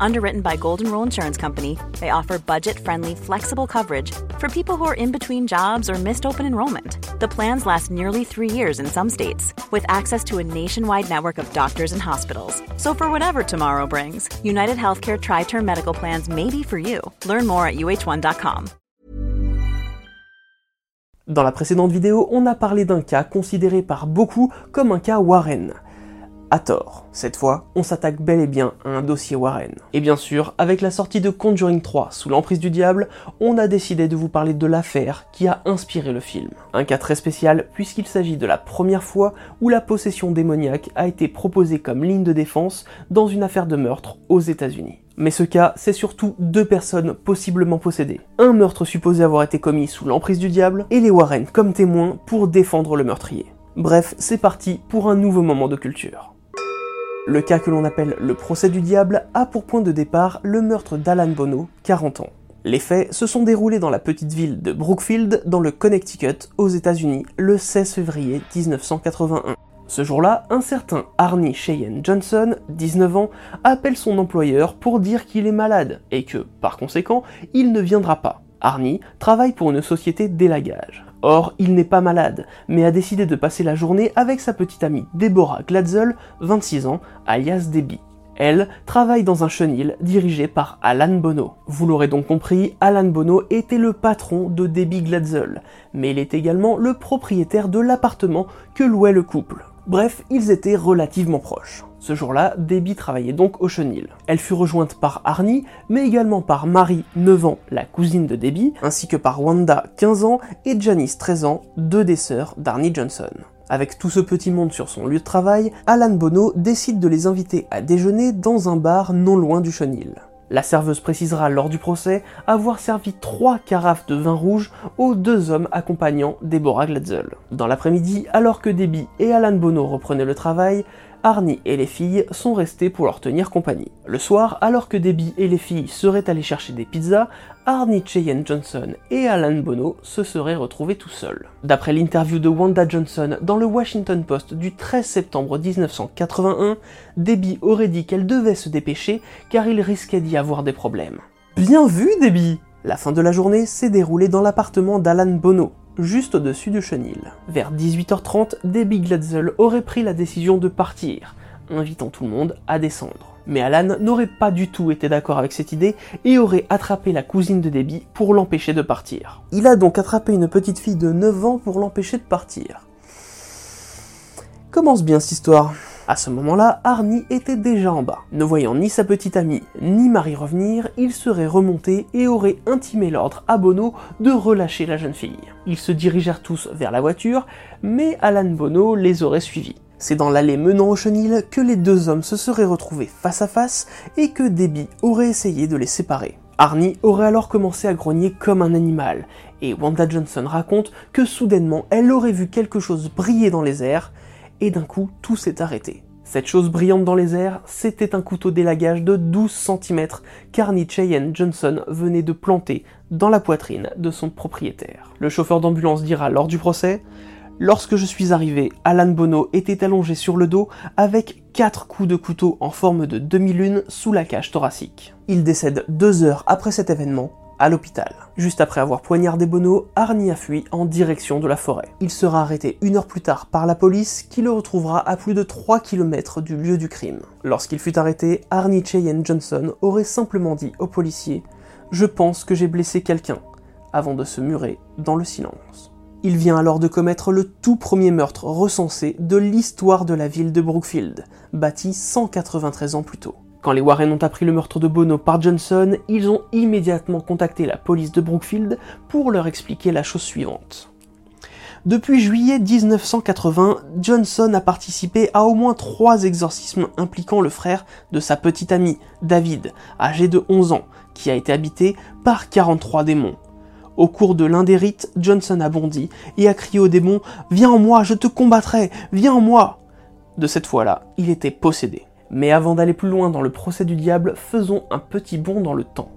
Underwritten by Golden Rule Insurance Company, they offer budget friendly, flexible coverage for people who are in between jobs or missed open enrollment. The plans last nearly three years in some states, with access to a nationwide network of doctors and hospitals. So, for whatever tomorrow brings, United Healthcare Tri Term Medical Plans may be for you. Learn more at uh1.com. Dans la précédente vidéo, on a parlé d'un cas considéré par beaucoup comme un cas Warren. À tort. Cette fois, on s'attaque bel et bien à un dossier Warren. Et bien sûr, avec la sortie de Conjuring 3 sous l'emprise du diable, on a décidé de vous parler de l'affaire qui a inspiré le film. Un cas très spécial puisqu'il s'agit de la première fois où la possession démoniaque a été proposée comme ligne de défense dans une affaire de meurtre aux États-Unis. Mais ce cas, c'est surtout deux personnes possiblement possédées. Un meurtre supposé avoir été commis sous l'emprise du diable, et les Warren comme témoins pour défendre le meurtrier. Bref, c'est parti pour un nouveau moment de culture. Le cas que l'on appelle le procès du diable a pour point de départ le meurtre d'Alan Bono, 40 ans. Les faits se sont déroulés dans la petite ville de Brookfield, dans le Connecticut, aux États-Unis, le 16 février 1981. Ce jour-là, un certain Arnie Cheyenne Johnson, 19 ans, appelle son employeur pour dire qu'il est malade et que, par conséquent, il ne viendra pas. Arnie travaille pour une société d'élagage. Or, il n'est pas malade, mais a décidé de passer la journée avec sa petite amie Deborah Glatzel, 26 ans, alias Debbie. Elle travaille dans un chenil dirigé par Alan Bono. Vous l'aurez donc compris, Alan Bono était le patron de Debbie Glatzel, mais il est également le propriétaire de l'appartement que louait le couple. Bref, ils étaient relativement proches. Ce jour-là, Debbie travaillait donc au chenil. Elle fut rejointe par Arnie, mais également par Marie, 9 ans, la cousine de Debbie, ainsi que par Wanda, 15 ans, et Janice, 13 ans, deux des sœurs d'Arnie Johnson. Avec tout ce petit monde sur son lieu de travail, Alan Bono décide de les inviter à déjeuner dans un bar non loin du chenil. La serveuse précisera lors du procès avoir servi trois carafes de vin rouge aux deux hommes accompagnant Deborah Glatzel. Dans l'après-midi, alors que Debbie et Alan Bono reprenaient le travail, Arnie et les filles sont restés pour leur tenir compagnie. Le soir, alors que Debbie et les filles seraient allées chercher des pizzas, Arnie Cheyenne Johnson et Alan Bono se seraient retrouvés tout seuls. D'après l'interview de Wanda Johnson dans le Washington Post du 13 septembre 1981, Debbie aurait dit qu'elle devait se dépêcher car il risquait d'y avoir des problèmes. Bien vu, Debbie La fin de la journée s'est déroulée dans l'appartement d'Alan Bono, juste au-dessus du chenil. Vers 18h30, Debbie Glatzel aurait pris la décision de partir, invitant tout le monde à descendre. Mais Alan n'aurait pas du tout été d'accord avec cette idée et aurait attrapé la cousine de Debbie pour l'empêcher de partir. Il a donc attrapé une petite fille de 9 ans pour l'empêcher de partir. Commence bien cette histoire. À ce moment-là, Arnie était déjà en bas. Ne voyant ni sa petite amie ni Marie revenir, il serait remonté et aurait intimé l'ordre à Bono de relâcher la jeune fille. Ils se dirigèrent tous vers la voiture, mais Alan Bono les aurait suivis. C'est dans l'allée menant au chenil que les deux hommes se seraient retrouvés face à face et que Debbie aurait essayé de les séparer. Arnie aurait alors commencé à grogner comme un animal, et Wanda Johnson raconte que soudainement elle aurait vu quelque chose briller dans les airs, et d'un coup tout s'est arrêté. Cette chose brillante dans les airs, c'était un couteau d'élagage de 12 cm qu'Arnie Cheyenne Johnson venait de planter dans la poitrine de son propriétaire. Le chauffeur d'ambulance dira lors du procès Lorsque je suis arrivé, Alan Bono était allongé sur le dos avec 4 coups de couteau en forme de demi-lune sous la cage thoracique. Il décède deux heures après cet événement à l'hôpital. Juste après avoir poignardé Bono, Arnie a fui en direction de la forêt. Il sera arrêté une heure plus tard par la police qui le retrouvera à plus de 3 km du lieu du crime. Lorsqu'il fut arrêté, Arnie Cheyenne Johnson aurait simplement dit aux policiers Je pense que j'ai blessé quelqu'un, avant de se murer dans le silence. Il vient alors de commettre le tout premier meurtre recensé de l'histoire de la ville de Brookfield, bâti 193 ans plus tôt. Quand les Warren ont appris le meurtre de Bono par Johnson, ils ont immédiatement contacté la police de Brookfield pour leur expliquer la chose suivante. Depuis juillet 1980, Johnson a participé à au moins trois exorcismes impliquant le frère de sa petite amie, David, âgé de 11 ans, qui a été habité par 43 démons. Au cours de l'un des rites, Johnson a bondi et a crié au démon Viens en moi, je te combattrai, viens en moi De cette fois-là, il était possédé. Mais avant d'aller plus loin dans le procès du diable, faisons un petit bond dans le temps.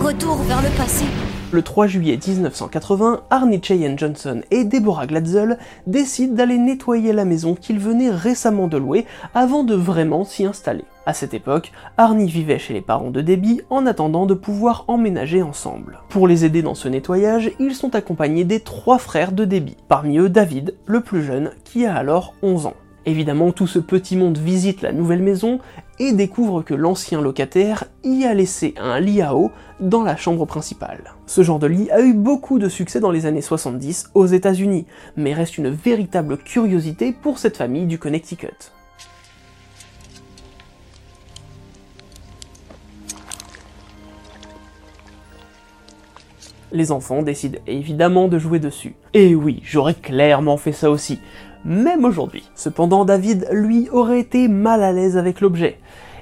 Retour vers le passé. Le 3 juillet 1980, Arnie Cheyenne Johnson et Deborah Glatzel décident d'aller nettoyer la maison qu'ils venaient récemment de louer avant de vraiment s'y installer. À cette époque, Arnie vivait chez les parents de Debbie en attendant de pouvoir emménager ensemble. Pour les aider dans ce nettoyage, ils sont accompagnés des trois frères de Debbie, parmi eux David, le plus jeune, qui a alors 11 ans. Évidemment, tout ce petit monde visite la nouvelle maison et découvre que l'ancien locataire y a laissé un lit à eau dans la chambre principale. Ce genre de lit a eu beaucoup de succès dans les années 70 aux États-Unis, mais reste une véritable curiosité pour cette famille du Connecticut. Les enfants décident évidemment de jouer dessus. Et oui, j'aurais clairement fait ça aussi même aujourd'hui. Cependant, David, lui, aurait été mal à l'aise avec l'objet,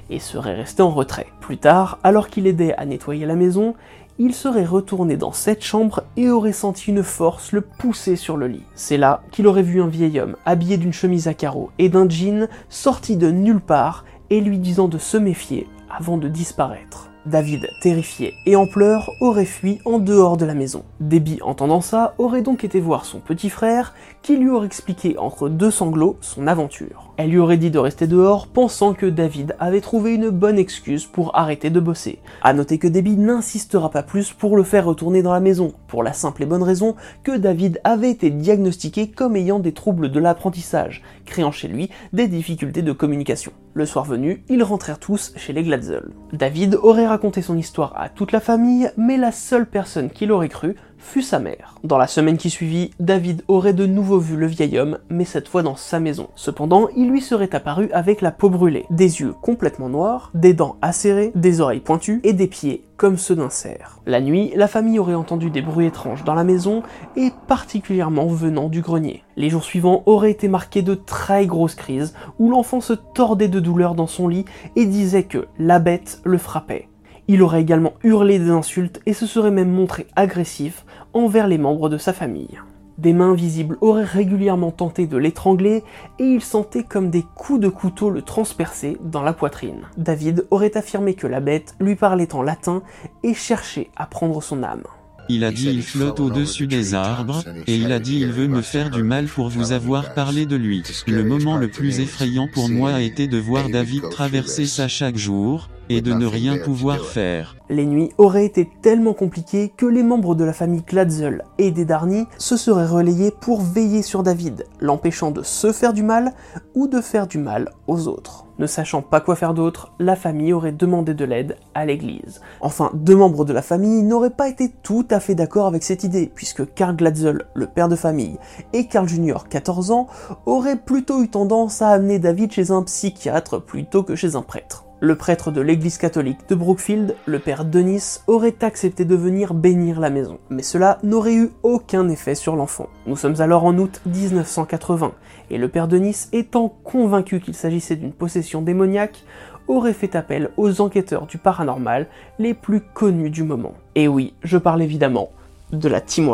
et serait resté en retrait. Plus tard, alors qu'il aidait à nettoyer la maison, il serait retourné dans cette chambre et aurait senti une force le pousser sur le lit. C'est là qu'il aurait vu un vieil homme, habillé d'une chemise à carreaux et d'un jean, sorti de nulle part, et lui disant de se méfier avant de disparaître. David, terrifié et en pleurs, aurait fui en dehors de la maison. Debbie, entendant ça, aurait donc été voir son petit frère, qui lui aurait expliqué entre deux sanglots son aventure. Elle lui aurait dit de rester dehors, pensant que David avait trouvé une bonne excuse pour arrêter de bosser. A noter que Debbie n'insistera pas plus pour le faire retourner dans la maison, pour la simple et bonne raison que David avait été diagnostiqué comme ayant des troubles de l'apprentissage, créant chez lui des difficultés de communication. Le soir venu, ils rentrèrent tous chez les Glatzel. David aurait raconté son histoire à toute la famille, mais la seule personne qui l'aurait cru fut sa mère. Dans la semaine qui suivit, David aurait de nouveau vu le vieil homme, mais cette fois dans sa maison. Cependant, il lui serait apparu avec la peau brûlée, des yeux complètement noirs, des dents acérées, des oreilles pointues et des pieds comme ceux d'un cerf. La nuit, la famille aurait entendu des bruits étranges dans la maison et particulièrement venant du grenier. Les jours suivants auraient été marqués de très grosses crises où l'enfant se tordait de douleur dans son lit et disait que la bête le frappait. Il aurait également hurlé des insultes et se serait même montré agressif envers les membres de sa famille. Des mains visibles auraient régulièrement tenté de l'étrangler et il sentait comme des coups de couteau le transpercer dans la poitrine. David aurait affirmé que la bête lui parlait en latin et cherchait à prendre son âme. Il a dit il flotte au-dessus des arbres, et il a dit il veut me faire du mal pour vous avoir parlé de lui. Le moment le plus effrayant pour moi a été de voir David traverser ça chaque jour, et de ne rien pouvoir faire. Les nuits auraient été tellement compliquées que les membres de la famille Gladzel et des Darny se seraient relayés pour veiller sur David, l'empêchant de se faire du mal ou de faire du mal aux autres. Ne sachant pas quoi faire d'autre, la famille aurait demandé de l'aide à l'église. Enfin, deux membres de la famille n'auraient pas été tout à fait d'accord avec cette idée, puisque Carl Gladzel, le père de famille, et Carl Jr., 14 ans, auraient plutôt eu tendance à amener David chez un psychiatre plutôt que chez un prêtre. Le prêtre de l'église catholique de Brookfield, le père Denis, aurait accepté de venir bénir la maison, mais cela n'aurait eu aucun effet sur l'enfant. Nous sommes alors en août 1980, et le père Denis, étant convaincu qu'il s'agissait d'une possession démoniaque, aurait fait appel aux enquêteurs du paranormal les plus connus du moment. Et oui, je parle évidemment de la Team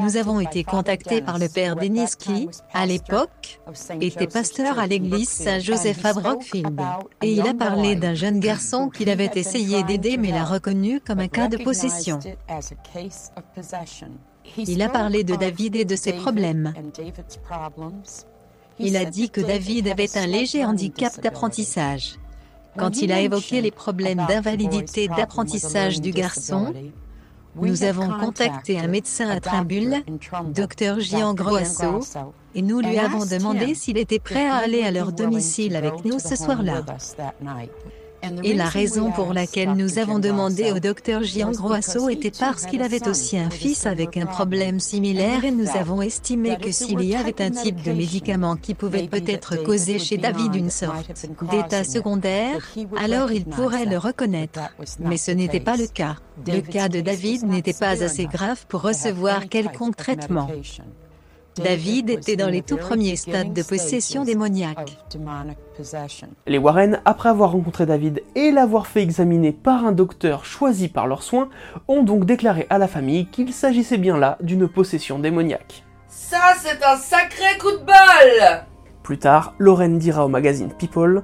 Nous avons été contactés par le père Denis qui, à l'époque, était pasteur à l'église Saint-Joseph à Brookfield. Et il a parlé d'un jeune garçon qu'il avait essayé d'aider mais l'a reconnu comme un cas de possession. Il a parlé de David et de ses problèmes. Il a dit que David avait un léger handicap d'apprentissage. Quand il a évoqué les problèmes d'invalidité d'apprentissage du garçon, nous avons contacté un médecin à Trimbull, Dr Gian Groasso, et nous lui avons demandé s'il était prêt à aller à leur domicile avec nous ce soir-là. Et la raison pour laquelle nous avons demandé au docteur Gian Groasso était parce qu'il avait aussi un fils avec un problème similaire et nous avons estimé que s'il y avait un type de médicament qui pouvait peut-être causer chez David une sorte d'état secondaire, alors il pourrait le reconnaître. Mais ce n'était pas le cas. Le cas de David n'était pas assez grave pour recevoir quelconque traitement. David était dans les tout premiers stades de possession démoniaque. Les Warren, après avoir rencontré David et l'avoir fait examiner par un docteur choisi par leurs soins, ont donc déclaré à la famille qu'il s'agissait bien là d'une possession démoniaque. Ça, c'est un sacré coup de balle Plus tard, Lorraine dira au magazine People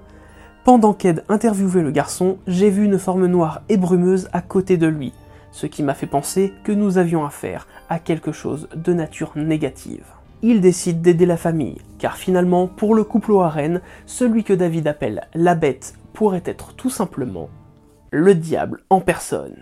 Pendant qu'Ed interviewait le garçon, j'ai vu une forme noire et brumeuse à côté de lui, ce qui m'a fait penser que nous avions affaire à quelque chose de nature négative. Il décide d'aider la famille, car finalement, pour le couple Warren, celui que David appelle la bête pourrait être tout simplement le diable en personne.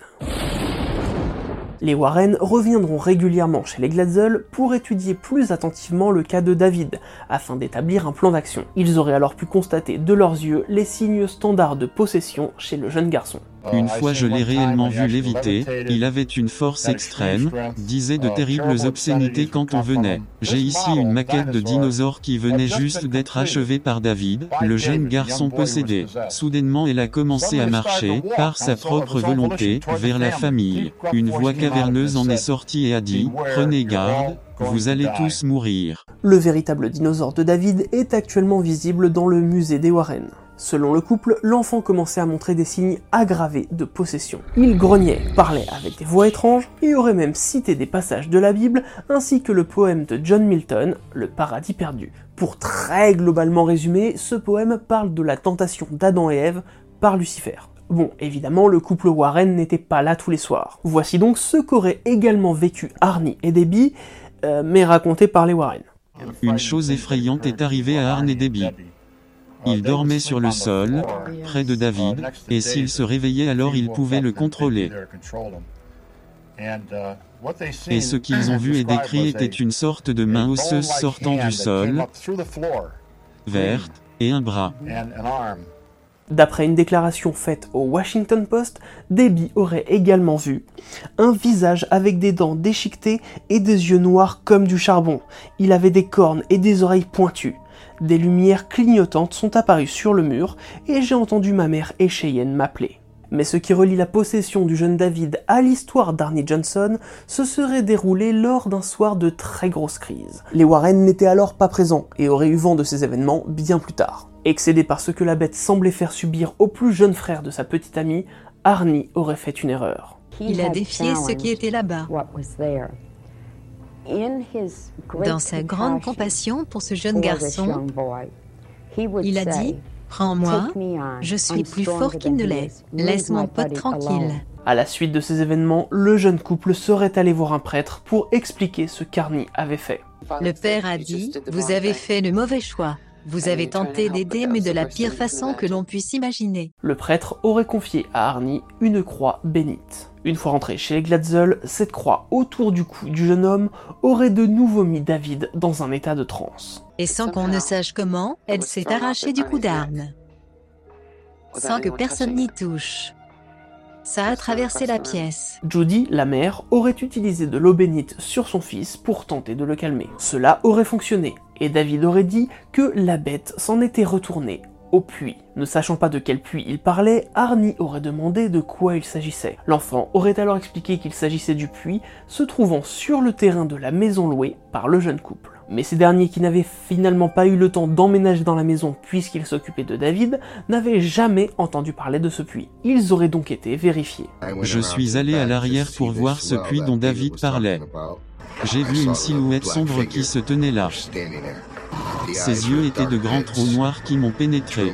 Les Warren reviendront régulièrement chez les Glatzel pour étudier plus attentivement le cas de David, afin d'établir un plan d'action. Ils auraient alors pu constater de leurs yeux les signes standards de possession chez le jeune garçon. Une fois je l'ai réellement vu léviter, il avait une force extrême, disait de terribles obscénités quand on venait. J'ai ici une maquette de dinosaure qui venait juste d'être achevée par David, le jeune garçon possédé. Soudainement elle a commencé à marcher, par sa propre volonté, vers la famille. Une voix caverneuse en est sortie et a dit, prenez garde, vous allez tous mourir. Le véritable dinosaure de David est actuellement visible dans le musée des Warren. Selon le couple, l'enfant commençait à montrer des signes aggravés de possession. Il grognait, parlait avec des voix étranges et aurait même cité des passages de la Bible ainsi que le poème de John Milton, Le paradis perdu. Pour très globalement résumer, ce poème parle de la tentation d'Adam et Ève par Lucifer. Bon, évidemment, le couple Warren n'était pas là tous les soirs. Voici donc ce qu'auraient également vécu Arnie et Debbie, euh, mais raconté par les Warren. Une chose effrayante est arrivée à Arne et Debbie. Il dormait sur le sol, près de David, et s'il se réveillait alors il pouvait le contrôler. Et ce qu'ils ont vu et décrit était une sorte de main osseuse sortant du sol, verte, et un bras. D'après une déclaration faite au Washington Post, Debbie aurait également vu un visage avec des dents déchiquetées et des yeux noirs comme du charbon. Il avait des cornes et des oreilles pointues. Des lumières clignotantes sont apparues sur le mur et j'ai entendu ma mère et Cheyenne m'appeler. Mais ce qui relie la possession du jeune David à l'histoire d'Arnie Johnson se serait déroulé lors d'un soir de très grosse crise. Les Warren n'étaient alors pas présents et auraient eu vent de ces événements bien plus tard. Excédé par ce que la bête semblait faire subir au plus jeune frère de sa petite amie, Arnie aurait fait une erreur. Il a défié ce qui était là-bas. Dans sa grande compassion pour ce jeune garçon, il a dit Prends-moi, je suis plus fort qu'il ne l'est, laisse mon pote tranquille. À la suite de ces événements, le jeune couple serait allé voir un prêtre pour expliquer ce qu'Arnie avait fait. Le père a dit Vous avez fait le mauvais choix. Vous avez tenté d'aider, mais de la pire façon que l'on puisse imaginer. Le prêtre aurait confié à Arnie une croix bénite. Une fois rentré chez les Glatzel, cette croix autour du cou du jeune homme aurait de nouveau mis David dans un état de transe. Et sans qu'on ne sache comment, elle s'est arrachée du coup d'arme. Sans que personne n'y touche. Ça a traversé la pièce. Judy, la mère, aurait utilisé de l'eau bénite sur son fils pour tenter de le calmer. Cela aurait fonctionné, et David aurait dit que la bête s'en était retournée au puits. Ne sachant pas de quel puits il parlait, Arnie aurait demandé de quoi il s'agissait. L'enfant aurait alors expliqué qu'il s'agissait du puits se trouvant sur le terrain de la maison louée par le jeune couple. Mais ces derniers qui n'avaient finalement pas eu le temps d'emménager dans la maison puisqu'ils s'occupaient de David, n'avaient jamais entendu parler de ce puits. Ils auraient donc été vérifiés. Je suis allé à l'arrière pour voir ce puits dont David parlait. J'ai vu une silhouette sombre qui se tenait là. Ses yeux étaient de grands trous noirs qui m'ont pénétré.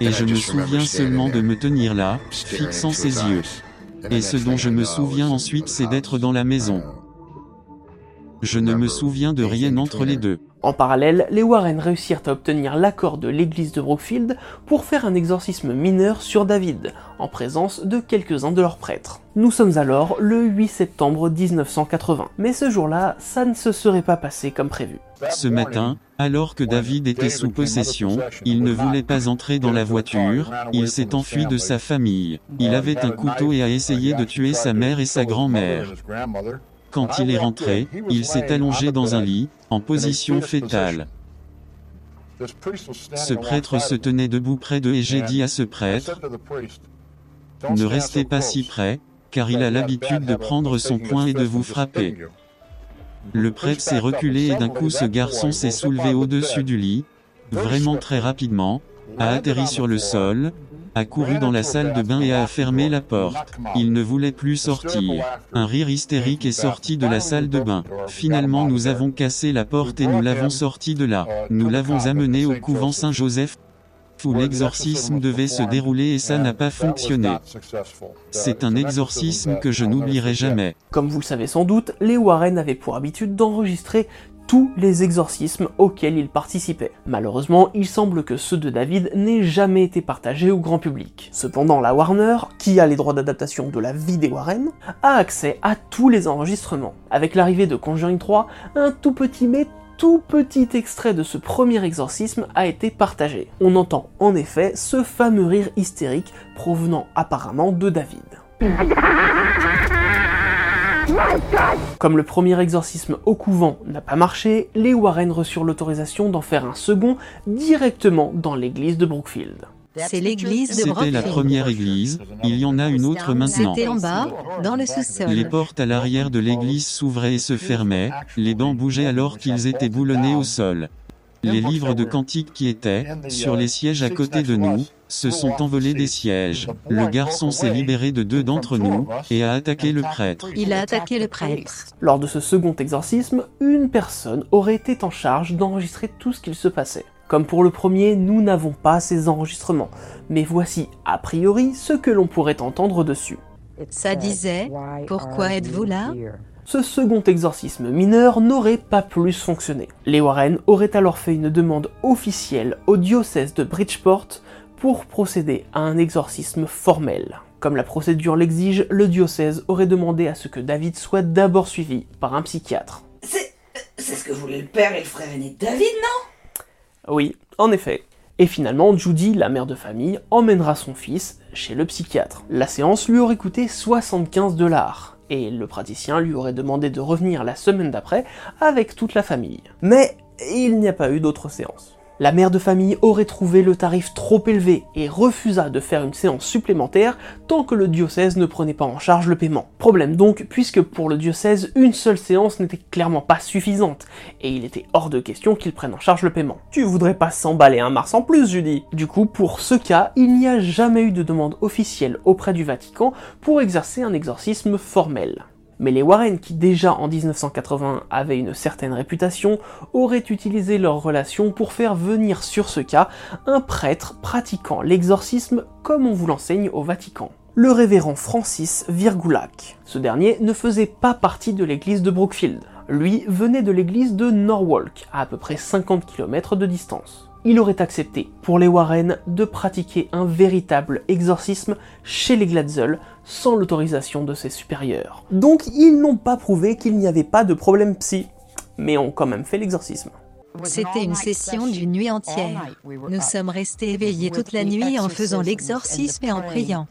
Et je me souviens seulement de me tenir là, fixant ses yeux. Et ce dont je me souviens ensuite c'est d'être dans la maison. Je ne me souviens de rien entre les deux. En parallèle, les Warren réussirent à obtenir l'accord de l'église de Brookfield pour faire un exorcisme mineur sur David, en présence de quelques-uns de leurs prêtres. Nous sommes alors le 8 septembre 1980, mais ce jour-là, ça ne se serait pas passé comme prévu. Ce matin, alors que David était sous possession, il ne voulait pas entrer dans la voiture, il s'est enfui de sa famille. Il avait un couteau et a essayé de tuer sa mère et sa grand-mère. Quand il est rentré, il s'est allongé dans un lit, en position fétale. Ce prêtre se tenait debout près d'eux et j'ai dit à ce prêtre, ne restez pas si près, car il a l'habitude de prendre son poing et de vous frapper. Le prêtre s'est reculé et d'un coup ce garçon s'est soulevé au-dessus du lit, vraiment très rapidement, a atterri sur le sol, a couru dans la salle de bain et a fermé la porte. Il ne voulait plus sortir. Un rire hystérique est sorti de la salle de bain. Finalement nous avons cassé la porte et nous l'avons sorti de là. Nous l'avons amené au couvent Saint-Joseph. où l'exorcisme devait se dérouler et ça n'a pas fonctionné. C'est un exorcisme que je n'oublierai jamais. Comme vous le savez sans doute, les Warren avaient pour habitude d'enregistrer tous les exorcismes auxquels il participait. Malheureusement, il semble que ceux de David n'aient jamais été partagés au grand public. Cependant, la Warner, qui a les droits d'adaptation de la vie des Warren, a accès à tous les enregistrements. Avec l'arrivée de Conjuring 3, un tout petit mais tout petit extrait de ce premier exorcisme a été partagé. On entend en effet ce fameux rire hystérique provenant apparemment de David. Comme le premier exorcisme au couvent n'a pas marché, les Warren reçurent l'autorisation d'en faire un second directement dans l'église de Brookfield. C'est l'église de C'était Brookfield. la première église, il y en a une autre maintenant. C'était en bas, dans le sous-sol. Les portes à l'arrière de l'église s'ouvraient et se fermaient, les bancs bougeaient alors qu'ils étaient boulonnés au sol. Les livres de cantiques qui étaient, sur les sièges à côté de nous, se sont envolés des sièges. Le garçon s'est libéré de deux d'entre nous, et a attaqué le prêtre. Il a attaqué le prêtre. Lors de ce second exorcisme, une personne aurait été en charge d'enregistrer tout ce qu'il se passait. Comme pour le premier, nous n'avons pas ces enregistrements, mais voici a priori ce que l'on pourrait entendre dessus. Ça disait Pourquoi êtes-vous là? Ce second exorcisme mineur n'aurait pas plus fonctionné. Les Warren auraient alors fait une demande officielle au diocèse de Bridgeport pour procéder à un exorcisme formel. Comme la procédure l'exige, le diocèse aurait demandé à ce que David soit d'abord suivi par un psychiatre. C'est. C'est ce que voulaient le père et le frère aîné de David, non? Oui, en effet. Et finalement, Judy, la mère de famille, emmènera son fils chez le psychiatre. La séance lui aurait coûté 75 dollars, et le praticien lui aurait demandé de revenir la semaine d'après avec toute la famille. Mais il n'y a pas eu d'autre séance. La mère de famille aurait trouvé le tarif trop élevé et refusa de faire une séance supplémentaire tant que le diocèse ne prenait pas en charge le paiement. Problème donc, puisque pour le diocèse, une seule séance n'était clairement pas suffisante, et il était hors de question qu'il prenne en charge le paiement. Tu voudrais pas s'emballer un mars en plus, Judy Du coup, pour ce cas, il n'y a jamais eu de demande officielle auprès du Vatican pour exercer un exorcisme formel. Mais les Warren, qui déjà en 1980 avaient une certaine réputation, auraient utilisé leur relation pour faire venir sur ce cas un prêtre pratiquant l'exorcisme comme on vous l'enseigne au Vatican. Le révérend Francis Virgulac. Ce dernier ne faisait pas partie de l'église de Brookfield. Lui venait de l'église de Norwalk, à à peu près 50 km de distance. Il aurait accepté, pour les Warren, de pratiquer un véritable exorcisme chez les Glatzel sans l'autorisation de ses supérieurs. Donc ils n'ont pas prouvé qu'il n'y avait pas de problème psy, mais ont quand même fait l'exorcisme. C'était une session d'une nuit entière. Nous sommes restés éveillés toute la nuit en faisant l'exorcisme et en priant.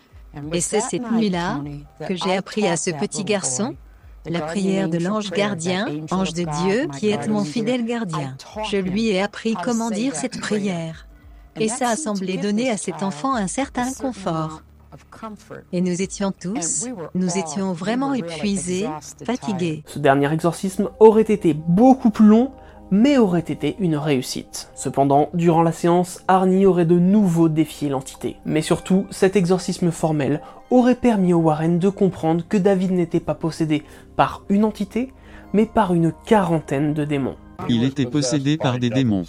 Et c'est cette nuit-là que j'ai appris à ce petit garçon la prière de l'ange gardien, ange de Dieu, qui est mon fidèle gardien. Je lui ai appris comment dire cette prière. Et ça a semblé donner à cet enfant un certain confort. Et nous étions tous, nous étions vraiment épuisés, fatigués. Ce dernier exorcisme aurait été beaucoup plus long, mais aurait été une réussite. Cependant, durant la séance, Arnie aurait de nouveau défié l'entité. Mais surtout, cet exorcisme formel aurait permis aux Warren de comprendre que David n'était pas possédé par une entité, mais par une quarantaine de démons. Il était possédé par des démons.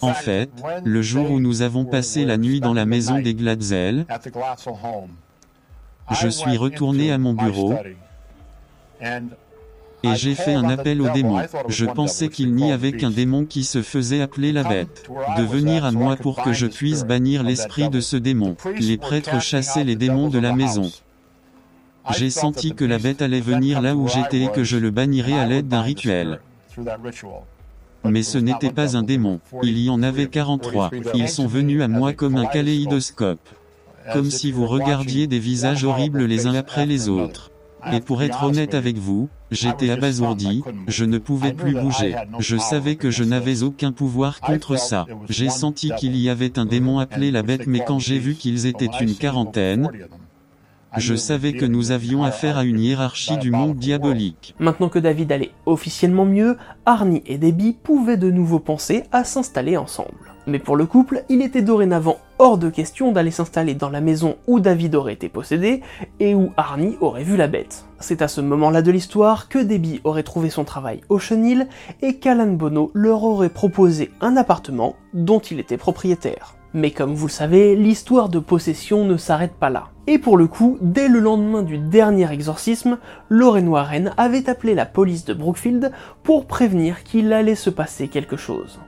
En fait, le jour où nous avons passé la nuit dans la maison des Glatzel, je suis retourné à mon bureau et j'ai fait un appel aux démons. Je pensais qu'il n'y avait qu'un démon qui se faisait appeler la bête. De venir à moi pour que je puisse bannir l'esprit de ce démon. Les prêtres chassaient les démons de la maison. J'ai senti que la bête allait venir là où j'étais et que je le bannirais à l'aide d'un rituel. Mais ce n'était pas un démon. Il y en avait 43. Ils sont venus à moi comme un kaléidoscope. Comme si vous regardiez des visages horribles les uns après les autres. Et pour être honnête avec vous, j'étais abasourdi, je ne pouvais plus bouger. Je savais que je n'avais aucun pouvoir contre ça. J'ai senti qu'il y avait un démon appelé la bête mais quand j'ai vu qu'ils étaient une quarantaine, je savais que nous avions affaire à une hiérarchie du monde diabolique. Maintenant que David allait officiellement mieux, Arnie et Debbie pouvaient de nouveau penser à s'installer ensemble. Mais pour le couple, il était dorénavant hors de question d'aller s'installer dans la maison où David aurait été possédé et où Arnie aurait vu la bête. C'est à ce moment-là de l'histoire que Debbie aurait trouvé son travail au chenil et qu'Alan Bono leur aurait proposé un appartement dont il était propriétaire. Mais comme vous le savez, l'histoire de possession ne s'arrête pas là. Et pour le coup, dès le lendemain du dernier exorcisme, Lorraine Warren avait appelé la police de Brookfield pour prévenir qu'il allait se passer quelque chose.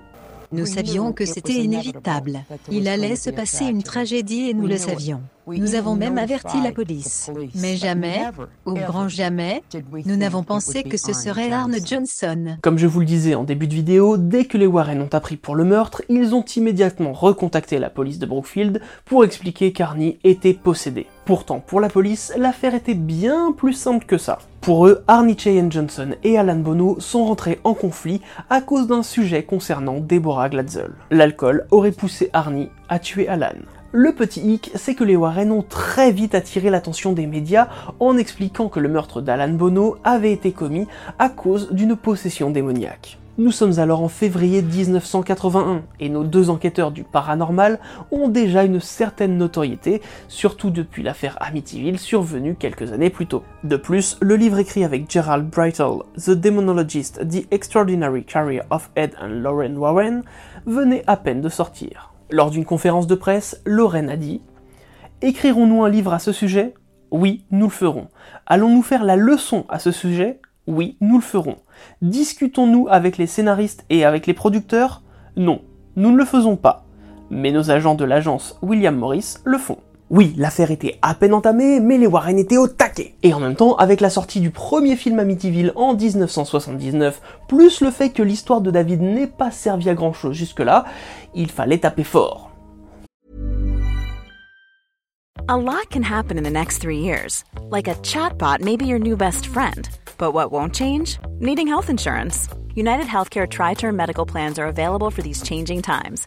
Nous savions que c'était inévitable. Il allait se passer une tragédie et nous le savions. Nous avons même averti la police. Mais jamais, au grand jamais, nous n'avons pensé que ce serait Arne Johnson. Comme je vous le disais en début de vidéo, dès que les Warren ont appris pour le meurtre, ils ont immédiatement recontacté la police de Brookfield pour expliquer qu'Arnie était possédé. Pourtant, pour la police, l'affaire était bien plus simple que ça. Pour eux, Arnie Cheyenne Johnson et Alan Bono sont rentrés en conflit à cause d'un sujet concernant Deborah Glatzel. L'alcool aurait poussé Arnie à tuer Alan. Le petit hic, c'est que les Warren ont très vite attiré l'attention des médias en expliquant que le meurtre d'Alan Bono avait été commis à cause d'une possession démoniaque. Nous sommes alors en février 1981 et nos deux enquêteurs du paranormal ont déjà une certaine notoriété, surtout depuis l'affaire Amityville survenue quelques années plus tôt. De plus, le livre écrit avec Gerald Breitel, The Demonologist, The Extraordinary Career of Ed and Lauren Warren, venait à peine de sortir. Lors d'une conférence de presse, Lorraine a dit Écrirons-nous un livre à ce sujet? Oui, nous le ferons. Allons-nous faire la leçon à ce sujet? Oui, nous le ferons. Discutons-nous avec les scénaristes et avec les producteurs? Non, nous ne le faisons pas. Mais nos agents de l'agence William Morris le font. Oui, l'affaire était à peine entamée, mais les Warren étaient au taquet. Et en même temps, avec la sortie du premier film Amityville en 1979, plus le fait que l'histoire de David n'ait pas servi à grand chose jusque-là, il fallait taper fort. A lot can happen in the next three years. Like a chatbot may be your new best friend. But what won't change? Needing health insurance. United Healthcare Tri Term Medical Plans are available for these changing times.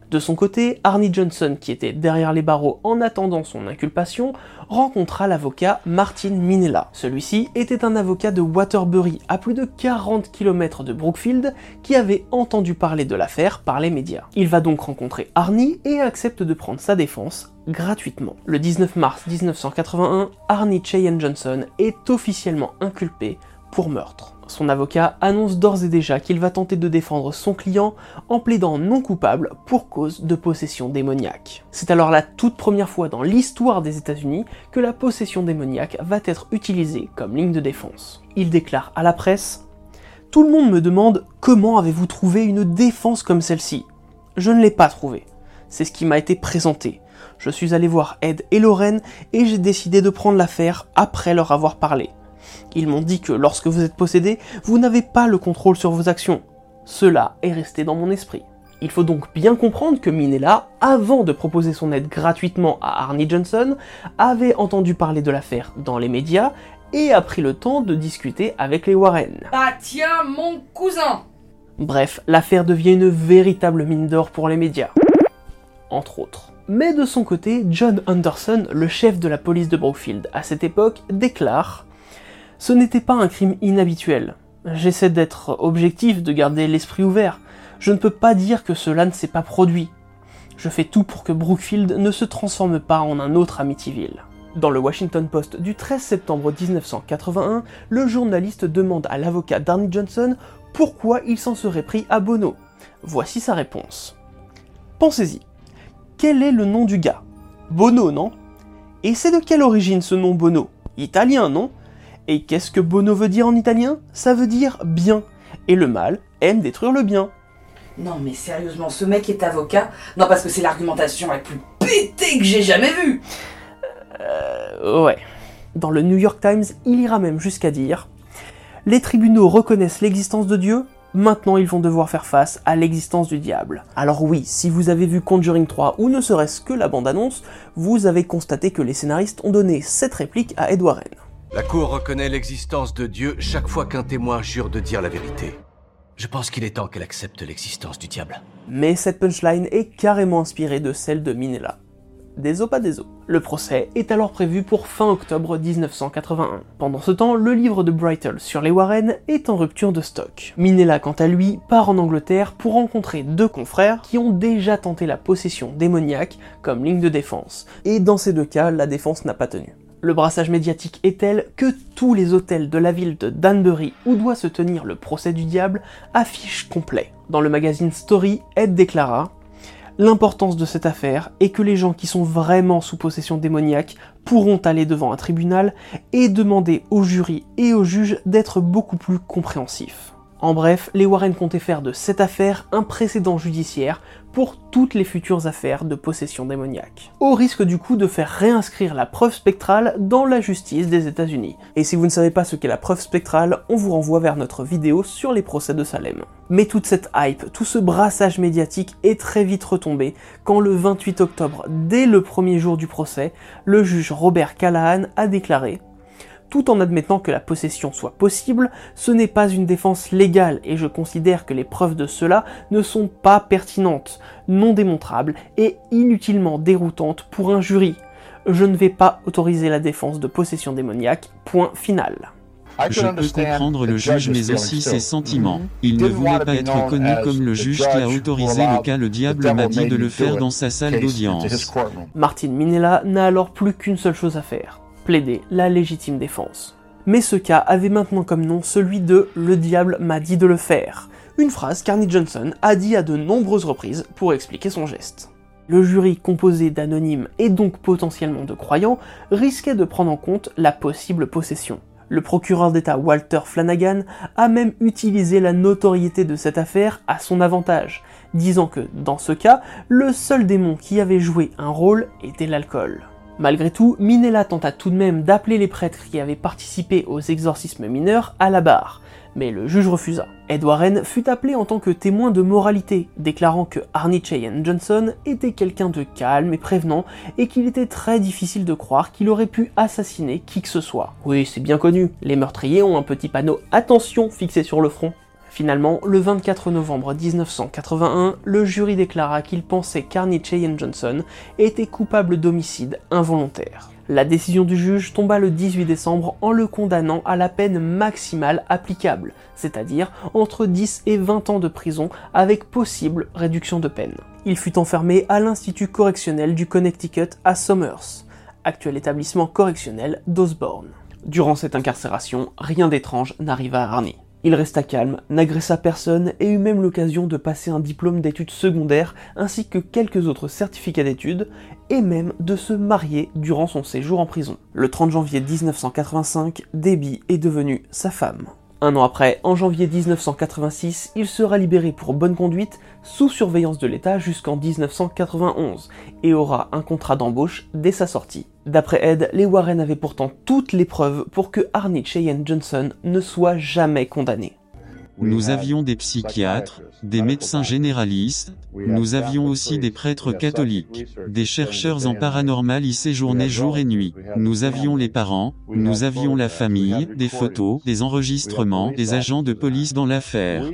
De son côté, Arnie Johnson, qui était derrière les barreaux en attendant son inculpation, rencontra l'avocat Martin Minella. Celui-ci était un avocat de Waterbury, à plus de 40 km de Brookfield, qui avait entendu parler de l'affaire par les médias. Il va donc rencontrer Arnie et accepte de prendre sa défense gratuitement. Le 19 mars 1981, Arnie Cheyenne Johnson est officiellement inculpé pour meurtre. Son avocat annonce d'ores et déjà qu'il va tenter de défendre son client en plaidant non coupable pour cause de possession démoniaque. C'est alors la toute première fois dans l'histoire des États-Unis que la possession démoniaque va être utilisée comme ligne de défense. Il déclare à la presse Tout le monde me demande comment avez-vous trouvé une défense comme celle-ci Je ne l'ai pas trouvée. C'est ce qui m'a été présenté. Je suis allé voir Ed et Lorraine et j'ai décidé de prendre l'affaire après leur avoir parlé. Ils m'ont dit que lorsque vous êtes possédé, vous n'avez pas le contrôle sur vos actions. Cela est resté dans mon esprit. Il faut donc bien comprendre que Minella, avant de proposer son aide gratuitement à Arnie Johnson, avait entendu parler de l'affaire dans les médias et a pris le temps de discuter avec les Warren. Ah tiens, mon cousin Bref, l'affaire devient une véritable mine d'or pour les médias. Entre autres. Mais de son côté, John Anderson, le chef de la police de Brookfield à cette époque, déclare ce n'était pas un crime inhabituel. J'essaie d'être objectif, de garder l'esprit ouvert. Je ne peux pas dire que cela ne s'est pas produit. Je fais tout pour que Brookfield ne se transforme pas en un autre Amityville. Dans le Washington Post du 13 septembre 1981, le journaliste demande à l'avocat Darnie Johnson pourquoi il s'en serait pris à Bono. Voici sa réponse. Pensez-y. Quel est le nom du gars? Bono, non? Et c'est de quelle origine ce nom Bono? Italien, non? Et qu'est-ce que Bono veut dire en italien? Ça veut dire bien. Et le mal aime détruire le bien. Non mais sérieusement, ce mec est avocat? Non parce que c'est l'argumentation la plus pétée que j'ai jamais vue Euh... Ouais. Dans le New York Times, il ira même jusqu'à dire Les tribunaux reconnaissent l'existence de Dieu, maintenant ils vont devoir faire face à l'existence du diable. Alors oui, si vous avez vu Conjuring 3 ou ne serait-ce que la bande-annonce, vous avez constaté que les scénaristes ont donné cette réplique à Ed Warren. La Cour reconnaît l'existence de Dieu chaque fois qu'un témoin jure de dire la vérité. Je pense qu'il est temps qu'elle accepte l'existence du diable. Mais cette punchline est carrément inspirée de celle de Minella. Des pas des os. Le procès est alors prévu pour fin octobre 1981. Pendant ce temps, le livre de Brightle sur les Warren est en rupture de stock. Minella, quant à lui, part en Angleterre pour rencontrer deux confrères qui ont déjà tenté la possession démoniaque comme ligne de défense. Et dans ces deux cas, la défense n'a pas tenu. Le brassage médiatique est tel que tous les hôtels de la ville de Danbury où doit se tenir le procès du diable affichent complet. Dans le magazine Story, Ed déclara L'importance de cette affaire est que les gens qui sont vraiment sous possession démoniaque pourront aller devant un tribunal et demander au jury et aux juges d'être beaucoup plus compréhensifs. En bref, les Warren comptaient faire de cette affaire un précédent judiciaire pour toutes les futures affaires de possession démoniaque. Au risque du coup de faire réinscrire la preuve spectrale dans la justice des États-Unis. Et si vous ne savez pas ce qu'est la preuve spectrale, on vous renvoie vers notre vidéo sur les procès de Salem. Mais toute cette hype, tout ce brassage médiatique est très vite retombé quand le 28 octobre, dès le premier jour du procès, le juge Robert Callahan a déclaré tout en admettant que la possession soit possible, ce n'est pas une défense légale et je considère que les preuves de cela ne sont pas pertinentes, non démontrables et inutilement déroutantes pour un jury. Je ne vais pas autoriser la défense de possession démoniaque, point final. Je peux comprendre le juge mais aussi ses sentiments. Mhm. Il ne voulait pas être connu comme le juge qui a autorisé le cas le diable m'a dit de le faire dans sa salle d'audience. Martin Minella n'a alors plus qu'une seule chose à faire, la légitime défense. Mais ce cas avait maintenant comme nom celui de Le diable m'a dit de le faire, une phrase qu'Arnie Johnson a dit à de nombreuses reprises pour expliquer son geste. Le jury composé d'anonymes et donc potentiellement de croyants risquait de prendre en compte la possible possession. Le procureur d'État Walter Flanagan a même utilisé la notoriété de cette affaire à son avantage, disant que, dans ce cas, le seul démon qui avait joué un rôle était l'alcool. Malgré tout, Minella tenta tout de même d'appeler les prêtres qui avaient participé aux exorcismes mineurs à la barre, mais le juge refusa. Ed Warren fut appelé en tant que témoin de moralité, déclarant que Arnie Cheyenne Johnson était quelqu'un de calme et prévenant et qu'il était très difficile de croire qu'il aurait pu assassiner qui que ce soit. Oui, c'est bien connu, les meurtriers ont un petit panneau attention fixé sur le front. Finalement, le 24 novembre 1981, le jury déclara qu'il pensait qu'Arnie Cheyenne Johnson était coupable d'homicide involontaire. La décision du juge tomba le 18 décembre en le condamnant à la peine maximale applicable, c'est-à-dire entre 10 et 20 ans de prison avec possible réduction de peine. Il fut enfermé à l'Institut correctionnel du Connecticut à Somers, actuel établissement correctionnel d'Osborne. Durant cette incarcération, rien d'étrange n'arriva à Arnie. Il resta calme, n'agressa personne et eut même l'occasion de passer un diplôme d'études secondaires ainsi que quelques autres certificats d'études et même de se marier durant son séjour en prison. Le 30 janvier 1985, Debbie est devenue sa femme. Un an après, en janvier 1986, il sera libéré pour bonne conduite sous surveillance de l'État jusqu'en 1991 et aura un contrat d'embauche dès sa sortie. D'après Ed, les Warren avaient pourtant toutes les preuves pour que Arnie Cheyenne Johnson ne soit jamais condamné. Nous avions des psychiatres, des médecins généralistes, nous avions aussi des prêtres catholiques, des chercheurs en paranormal y séjournaient jour et nuit. Nous avions les parents, nous avions la famille, des photos, des enregistrements, des agents de police dans l'affaire.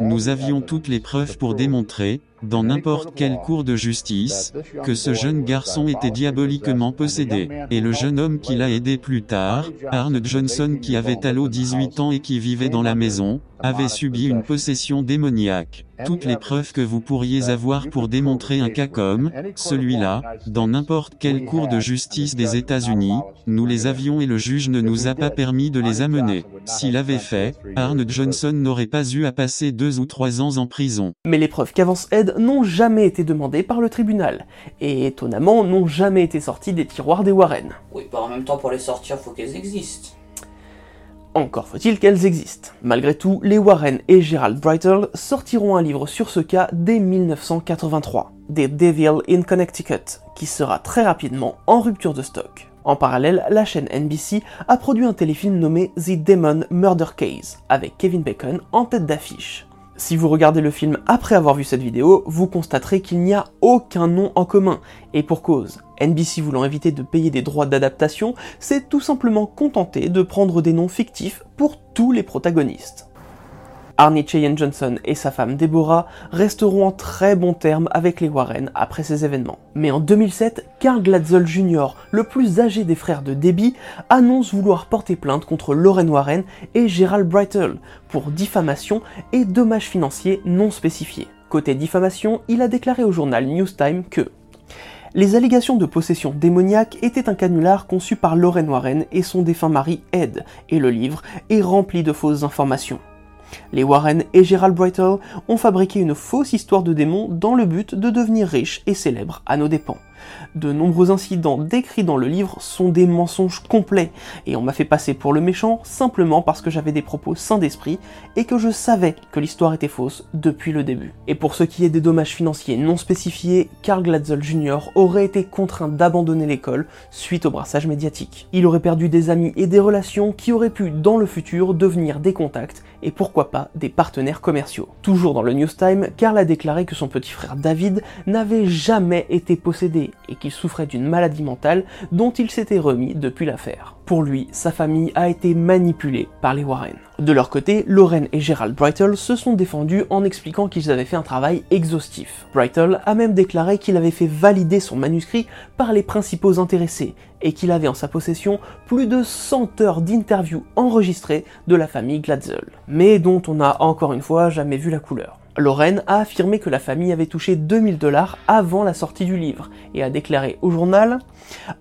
Nous avions toutes les preuves pour démontrer, dans n'importe quelle cour de justice, que ce jeune garçon était diaboliquement possédé. Et le jeune homme qui l'a aidé plus tard, Arne Johnson qui avait alors 18 ans et qui vivait dans la maison, avait subi une possession démoniaque. Toutes les preuves que vous pourriez avoir pour démontrer un cas comme celui-là, dans n'importe quelle cour de justice des États-Unis, nous les avions et le juge ne nous a pas permis de les amener. S'il avait fait, Arne Johnson n'aurait pas eu à passer deux ou trois ans en prison. Mais les preuves qu'avance Ed n'ont jamais été demandées par le tribunal, et étonnamment n'ont jamais été sorties des tiroirs des Warren. Oui, bah en même temps, pour les sortir, faut qu'elles existent. Encore faut-il qu'elles existent. Malgré tout, les Warren et Gerald Brightle sortiront un livre sur ce cas dès 1983, The Devil in Connecticut, qui sera très rapidement en rupture de stock. En parallèle, la chaîne NBC a produit un téléfilm nommé The Demon Murder Case, avec Kevin Bacon en tête d'affiche. Si vous regardez le film après avoir vu cette vidéo, vous constaterez qu'il n'y a aucun nom en commun, et pour cause. NBC voulant éviter de payer des droits d'adaptation, s'est tout simplement contenté de prendre des noms fictifs pour tous les protagonistes. Arnie Cheyenne Johnson et sa femme Deborah resteront en très bons termes avec les Warren après ces événements. Mais en 2007, Carl Glatzel Jr., le plus âgé des frères de Debbie, annonce vouloir porter plainte contre Lauren Warren et Gerald Breitel pour diffamation et dommages financiers non spécifiés. Côté diffamation, il a déclaré au journal Newstime que les allégations de possession démoniaque étaient un canular conçu par Lauren Warren et son défunt mari Ed, et le livre est rempli de fausses informations. Les Warren et Gerald Breitel ont fabriqué une fausse histoire de démon dans le but de devenir riches et célèbres à nos dépens. De nombreux incidents décrits dans le livre sont des mensonges complets, et on m'a fait passer pour le méchant simplement parce que j'avais des propos sains d'esprit et que je savais que l'histoire était fausse depuis le début. Et pour ce qui est des dommages financiers non spécifiés, Carl Glatzel Jr. aurait été contraint d'abandonner l'école suite au brassage médiatique. Il aurait perdu des amis et des relations qui auraient pu dans le futur devenir des contacts et pourquoi pas des partenaires commerciaux. Toujours dans le News Time, Carl a déclaré que son petit frère David n'avait jamais été possédé et qu'il souffrait d'une maladie mentale dont il s'était remis depuis l'affaire. Pour lui, sa famille a été manipulée par les Warren. De leur côté, Lauren et Gerald Breitel se sont défendus en expliquant qu'ils avaient fait un travail exhaustif. Breitel a même déclaré qu'il avait fait valider son manuscrit par les principaux intéressés et qu'il avait en sa possession plus de 100 heures d'interviews enregistrées de la famille Glatzel, mais dont on n'a encore une fois jamais vu la couleur. Lorraine a affirmé que la famille avait touché 2000 dollars avant la sortie du livre et a déclaré au journal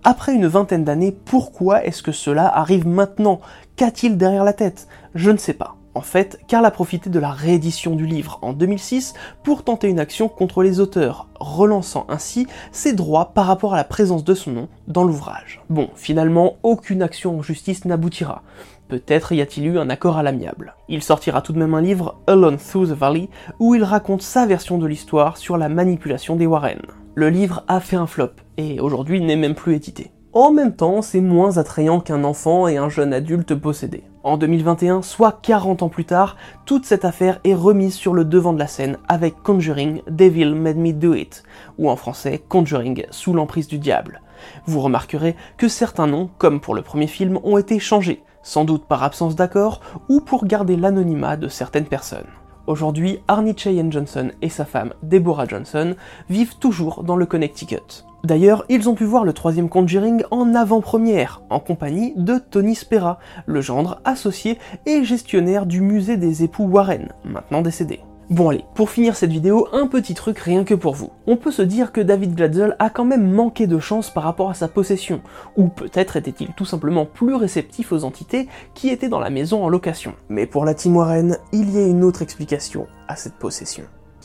Après une vingtaine d'années, pourquoi est-ce que cela arrive maintenant? Qu'a-t-il derrière la tête? Je ne sais pas. En fait, Karl a profité de la réédition du livre en 2006 pour tenter une action contre les auteurs, relançant ainsi ses droits par rapport à la présence de son nom dans l'ouvrage. Bon, finalement, aucune action en justice n'aboutira. Peut-être y a-t-il eu un accord à l'amiable. Il sortira tout de même un livre, Alone Through the Valley, où il raconte sa version de l'histoire sur la manipulation des Warren. Le livre a fait un flop, et aujourd'hui n'est même plus édité. En même temps, c'est moins attrayant qu'un enfant et un jeune adulte possédé. En 2021, soit 40 ans plus tard, toute cette affaire est remise sur le devant de la scène avec Conjuring Devil Made Me Do It, ou en français Conjuring sous l'emprise du diable. Vous remarquerez que certains noms, comme pour le premier film, ont été changés, sans doute par absence d'accord ou pour garder l'anonymat de certaines personnes. Aujourd'hui, Arnie Cheyenne Johnson et sa femme Deborah Johnson vivent toujours dans le Connecticut. D'ailleurs, ils ont pu voir le troisième Conjuring en avant-première, en compagnie de Tony Spera, le gendre associé et gestionnaire du musée des époux Warren, maintenant décédé. Bon allez, pour finir cette vidéo, un petit truc rien que pour vous. On peut se dire que David Glatzel a quand même manqué de chance par rapport à sa possession, ou peut-être était-il tout simplement plus réceptif aux entités qui étaient dans la maison en location. Mais pour la team Warren, il y a une autre explication à cette possession.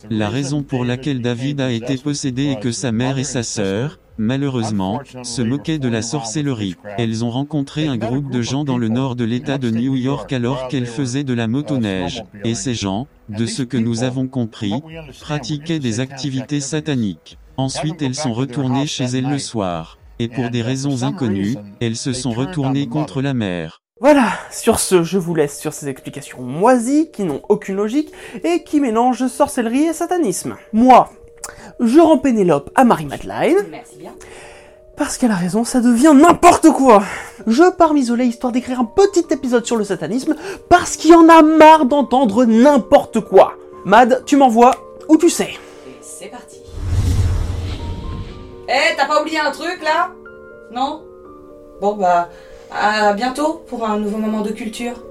La raison pour laquelle David a été possédé est que sa mère et sa sœur, malheureusement, se moquaient de la sorcellerie. Elles ont rencontré un groupe de gens dans le nord de l'État de New York alors qu'elles faisaient de la motoneige, et ces gens, de ce que nous avons compris, pratiquaient des activités sataniques. Ensuite elles sont retournées chez elles le soir, et pour des raisons inconnues, elles se sont retournées contre la mère. Voilà, sur ce, je vous laisse sur ces explications moisies qui n'ont aucune logique et qui mélangent sorcellerie et satanisme. Moi, je rends Pénélope à Marie-Madeleine. Merci bien. Parce qu'elle a raison, ça devient n'importe quoi Je pars m'isoler histoire d'écrire un petit épisode sur le satanisme, parce qu'il y en a marre d'entendre n'importe quoi Mad, tu m'envoies où tu sais. Et c'est parti. Eh, t'as pas oublié un truc là? Non? Bon bah, à bientôt pour un nouveau moment de culture.